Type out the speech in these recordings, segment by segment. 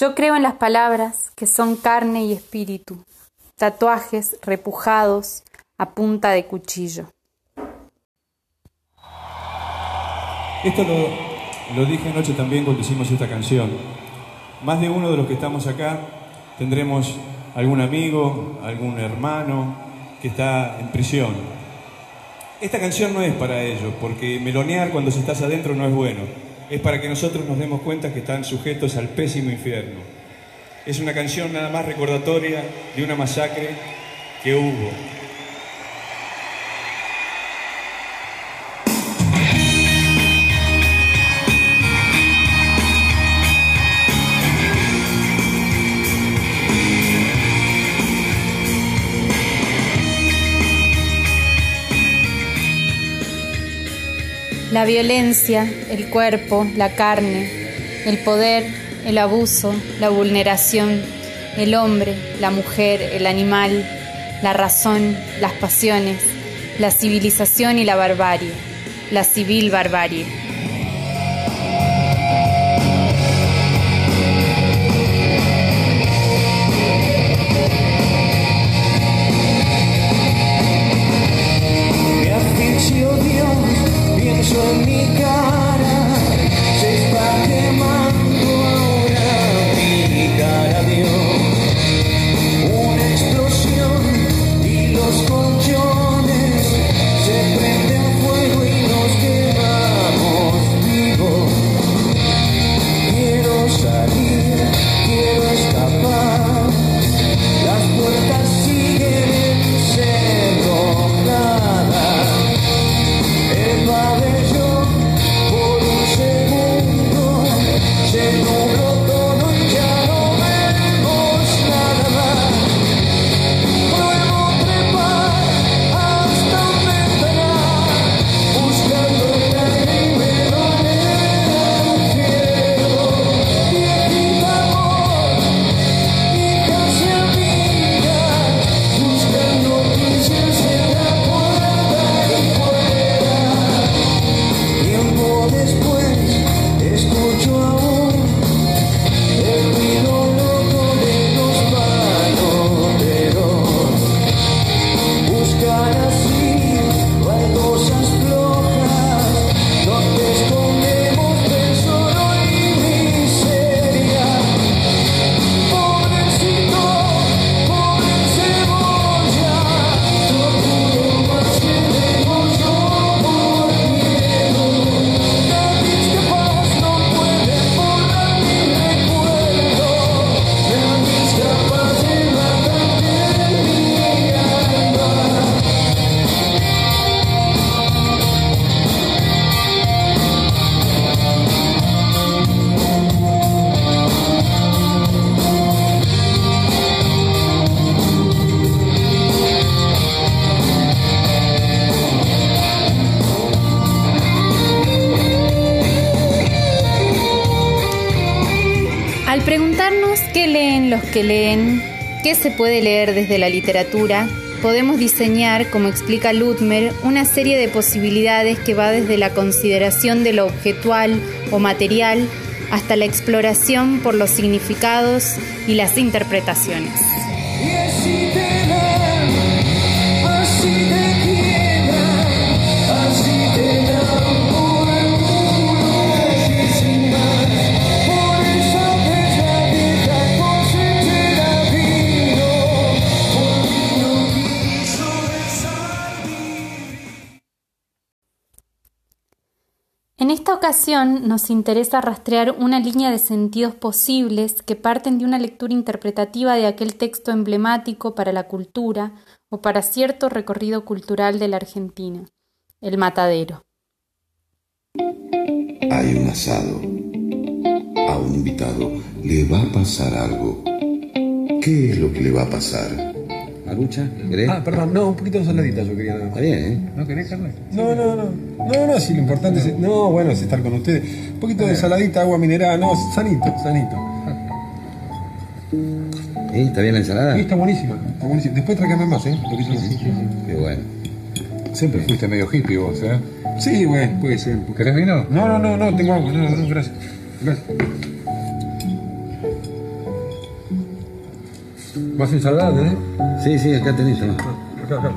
Yo creo en las palabras que son carne y espíritu, tatuajes repujados a punta de cuchillo. Esto lo, dije anoche también cuando hicimos esta canción. Más de uno de los que estamos acá tendremos algún amigo, algún hermano que está en prisión. Esta canción no es para ellos, porque melonear cuando se estás adentro no es bueno. Es para que nosotros nos demos cuenta que están sujetos al pésimo infierno. Es una canción nada más recordatoria de una masacre que hubo. La violencia, el cuerpo, la carne, el poder, el abuso, la vulneración, el hombre, la mujer, el animal, la razón, las pasiones, la civilización y la barbarie, la civil barbarie. Que leen, qué se puede leer desde la literatura, podemos diseñar, como explica Ludmer, una serie de posibilidades que va desde la consideración de lo objetual o material hasta la exploración por los significados y las interpretaciones. Ocasión nos interesa rastrear una línea de sentidos posibles que parten de una lectura interpretativa de aquel texto emblemático para la cultura o para cierto recorrido cultural de la Argentina, El Matadero. Hay un asado. A un invitado le va a pasar algo. ¿Qué es lo que le va a pasar? ¿Marucha? ¿Querés? Ah, perdón, no, un poquito de saladita yo quería. Está bien, ¿eh? ¿No querés, Carlos? No, no, no. No, no, sí, lo importante es. No, bueno, es estar con ustedes. Un poquito de saladita, agua mineral, no, sanito, sanito. ¿Y ¿Está bien la ensalada? Sí, está buenísima, está buenísima. Después tráigame más, ¿eh? Lo que yo necesito. Qué bueno. Siempre fuiste medio hippie vos, ¿eh? Sí, bueno, puede ser. ¿Querés vino? No, no, no, no, tengo agua, no, no, gracias. Gracias. ¿Más ensalada tenés? Sí, sí, acá tenés. Acá, acá.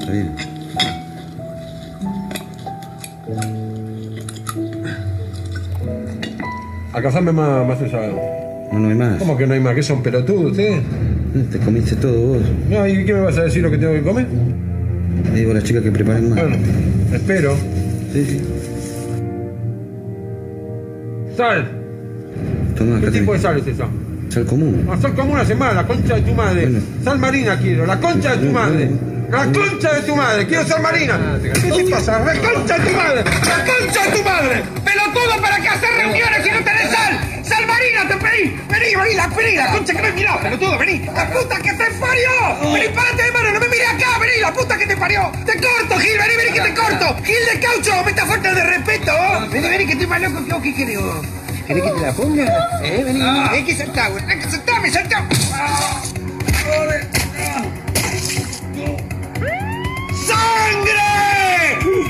Está bien. Acá más, más ensalada. No, no hay más. ¿Cómo que no hay más? ¿Qué son pelotudos ustedes? Te comiste todo vos. No, ¿y qué me vas a decir lo que tengo que comer? Le digo a las chicas que preparen más. Bueno, espero. Sí, sí. Sal. Toma, ¿Qué tipo de sal es esa? Sal común. Ah, sal como una semana, la concha de tu madre. Bueno. Sal marina quiero, la concha de tu madre. La concha de tu madre, quiero sal marina. ¿Qué te pasa? La concha de tu madre, la concha de tu madre. ¡Pelotudo para qué hacer reuniones si no tenés sal! ¡Sal marina te pedí! ¡Vení, vení, la vení, la concha que me miró, pelotudo, vení! ¡La puta que te parió! ¡Vení, párate de mano, no me mires acá! ¡Vení, la puta que te parió! ¡Te corto, Gil! ¡Vení, vení que te corto! ¡Gil de caucho! ¡Me está falta de respeto! vos. ¡Vení, vení que estoy más loco que vos! ¿Qué querés vos? ¿Querés que te la ponga? ¿Eh? Vení, hay que saltar, güey. Hay que saltarme, saltar. ¡Sangre!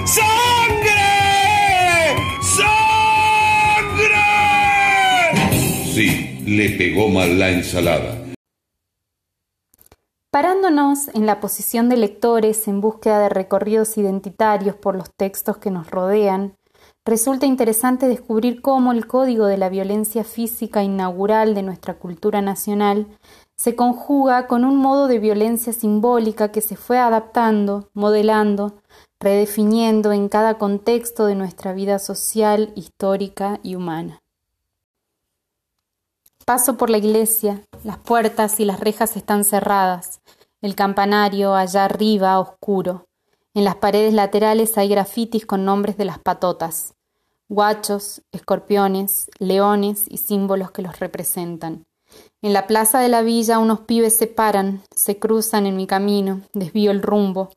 ¡Sangre! ¡Sangre! Sí, le pegó mal la ensalada. Parándonos en la posición de lectores en búsqueda de recorridos identitarios por los textos que nos rodean, resulta interesante descubrir cómo el código de la violencia física inaugural de nuestra cultura nacional se conjuga con un modo de violencia simbólica que se fue adaptando, modelando, redefiniendo en cada contexto de nuestra vida social, histórica y humana. Paso por la iglesia, las puertas y las rejas están cerradas, el campanario allá arriba oscuro. En las paredes laterales hay grafitis con nombres de las patotas, guachos, escorpiones, leones y símbolos que los representan. En la plaza de la villa unos pibes se paran, se cruzan en mi camino, desvío el rumbo,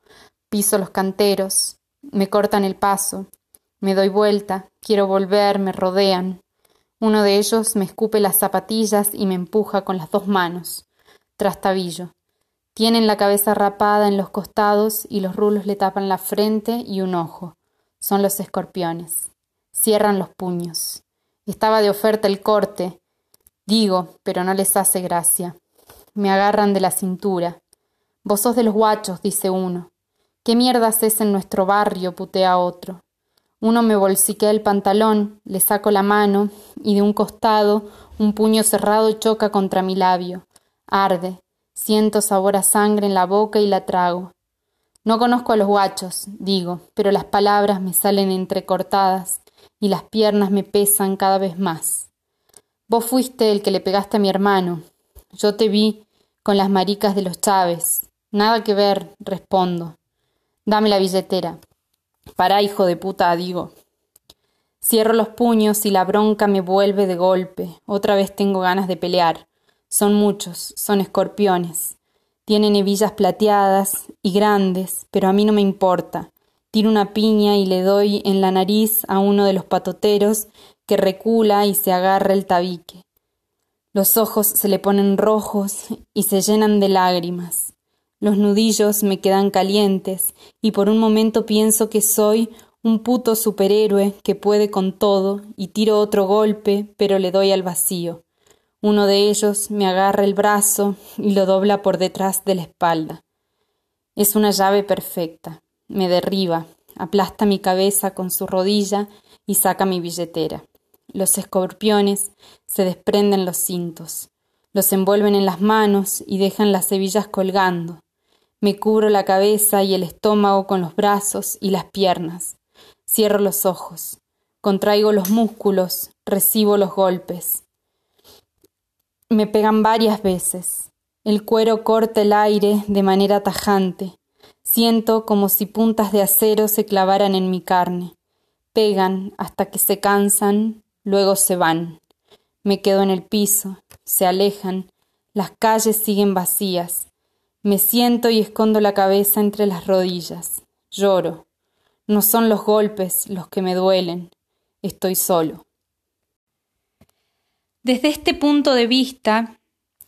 piso los canteros, me cortan el paso, me doy vuelta, quiero volver, me rodean. Uno de ellos me escupe las zapatillas y me empuja con las dos manos. Trastabillo. Tienen la cabeza rapada en los costados y los rulos le tapan la frente y un ojo. Son los escorpiones. Cierran los puños. Estaba de oferta el corte. Digo, pero no les hace gracia. Me agarran de la cintura. Vos sos de los guachos, dice uno. ¿Qué mierda haces en nuestro barrio? putea otro. Uno me bolsiquea el pantalón, le saco la mano y de un costado un puño cerrado choca contra mi labio. Arde. Siento sabor a sangre en la boca y la trago. No conozco a los guachos, digo, pero las palabras me salen entrecortadas y las piernas me pesan cada vez más. Vos fuiste el que le pegaste a mi hermano. Yo te vi con las maricas de los Chávez. Nada que ver, respondo. Dame la billetera. Pará, hijo de puta, digo. Cierro los puños y la bronca me vuelve de golpe. Otra vez tengo ganas de pelear. Son muchos, son escorpiones. Tienen hebillas plateadas y grandes, pero a mí no me importa. Tiro una piña y le doy en la nariz a uno de los patoteros que recula y se agarra el tabique. Los ojos se le ponen rojos y se llenan de lágrimas. Los nudillos me quedan calientes y por un momento pienso que soy un puto superhéroe que puede con todo y tiro otro golpe, pero le doy al vacío. Uno de ellos me agarra el brazo y lo dobla por detrás de la espalda. Es una llave perfecta. Me derriba, aplasta mi cabeza con su rodilla y saca mi billetera. Los escorpiones se desprenden los cintos, los envuelven en las manos y dejan las hebillas colgando. Me cubro la cabeza y el estómago con los brazos y las piernas. Cierro los ojos, contraigo los músculos, recibo los golpes. Me pegan varias veces. El cuero corta el aire de manera tajante. Siento como si puntas de acero se clavaran en mi carne. Pegan hasta que se cansan, luego se van. Me quedo en el piso, se alejan, las calles siguen vacías. Me siento y escondo la cabeza entre las rodillas. Lloro. No son los golpes los que me duelen. Estoy solo. Desde este punto de vista,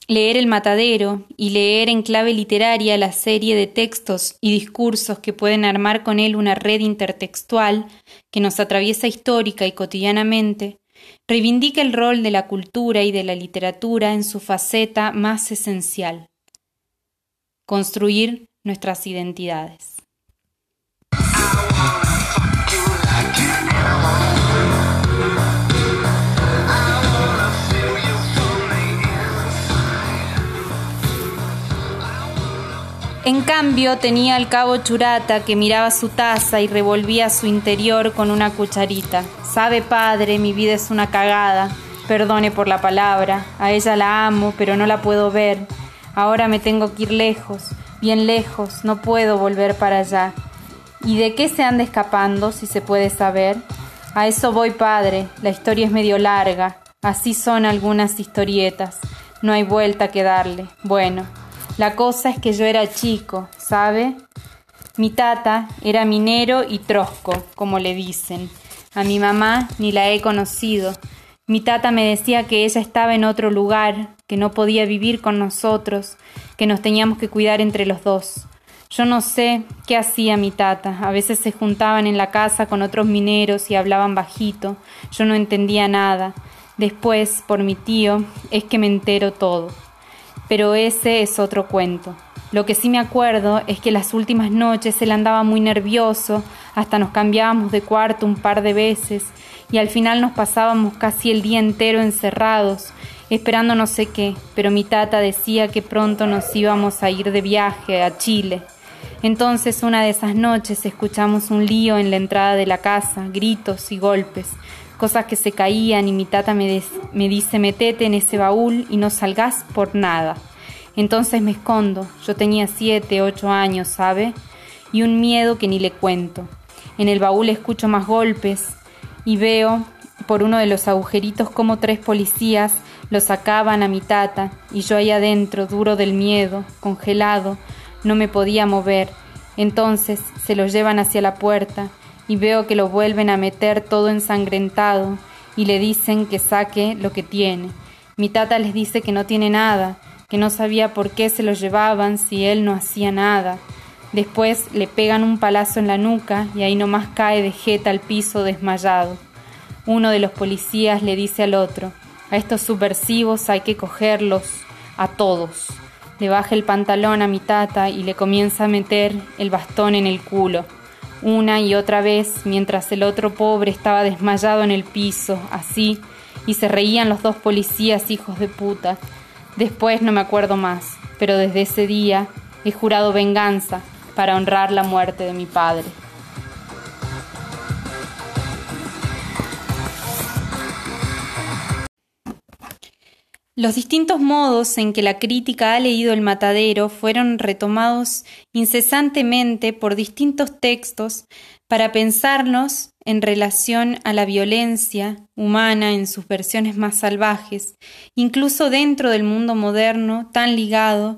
leer El Matadero y leer en clave literaria la serie de textos y discursos que pueden armar con él una red intertextual que nos atraviesa histórica y cotidianamente, reivindica el rol de la cultura y de la literatura en su faceta más esencial, construir nuestras identidades. En cambio, tenía al cabo Churata que miraba su taza y revolvía su interior con una cucharita. Sabe, padre, mi vida es una cagada. Perdone por la palabra. A ella la amo, pero no la puedo ver. Ahora me tengo que ir lejos, bien lejos. No puedo volver para allá. ¿Y de qué se anda escapando, si se puede saber? A eso voy, padre. La historia es medio larga. Así son algunas historietas. No hay vuelta que darle. Bueno, la cosa es que yo era chico, ¿sabe? Mi tata era minero y trosco, como le dicen. A mi mamá ni la he conocido. Mi tata me decía que ella estaba en otro lugar, que no podía vivir con nosotros, que nos teníamos que cuidar entre los dos. Yo no sé qué hacía mi tata. A veces se juntaban en la casa con otros mineros y hablaban bajito. Yo no entendía nada. Después, por mi tío, es que me entero todo pero ese es otro cuento. Lo que sí me acuerdo es que las últimas noches él andaba muy nervioso, hasta nos cambiábamos de cuarto un par de veces y al final nos pasábamos casi el día entero encerrados, esperando no sé qué, pero mi tata decía que pronto nos íbamos a ir de viaje a Chile. Entonces una de esas noches escuchamos un lío en la entrada de la casa, gritos y golpes cosas que se caían y mi tata me, me dice metete en ese baúl y no salgas por nada. Entonces me escondo, yo tenía siete, ocho años, ¿sabe? Y un miedo que ni le cuento. En el baúl escucho más golpes y veo por uno de los agujeritos como tres policías lo sacaban a mi tata y yo ahí adentro, duro del miedo, congelado, no me podía mover. Entonces se lo llevan hacia la puerta y veo que lo vuelven a meter todo ensangrentado y le dicen que saque lo que tiene. Mi tata les dice que no tiene nada, que no sabía por qué se lo llevaban si él no hacía nada. Después le pegan un palazo en la nuca y ahí nomás cae de jeta al piso desmayado. Uno de los policías le dice al otro, a estos subversivos hay que cogerlos a todos. Le baja el pantalón a mi tata y le comienza a meter el bastón en el culo una y otra vez, mientras el otro pobre estaba desmayado en el piso, así, y se reían los dos policías hijos de puta. Después no me acuerdo más, pero desde ese día he jurado venganza para honrar la muerte de mi padre. Los distintos modos en que la crítica ha leído el matadero fueron retomados incesantemente por distintos textos para pensarnos en relación a la violencia humana en sus versiones más salvajes, incluso dentro del mundo moderno tan ligado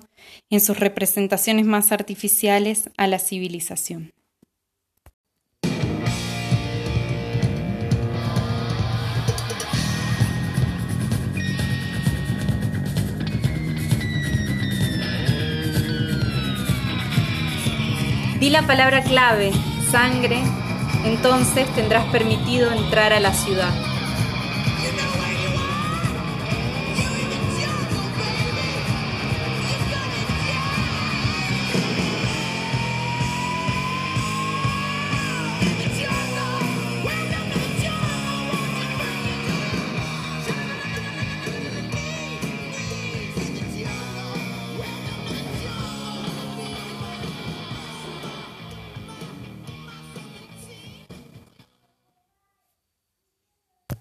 en sus representaciones más artificiales a la civilización. Di la palabra clave, sangre, entonces tendrás permitido entrar a la ciudad.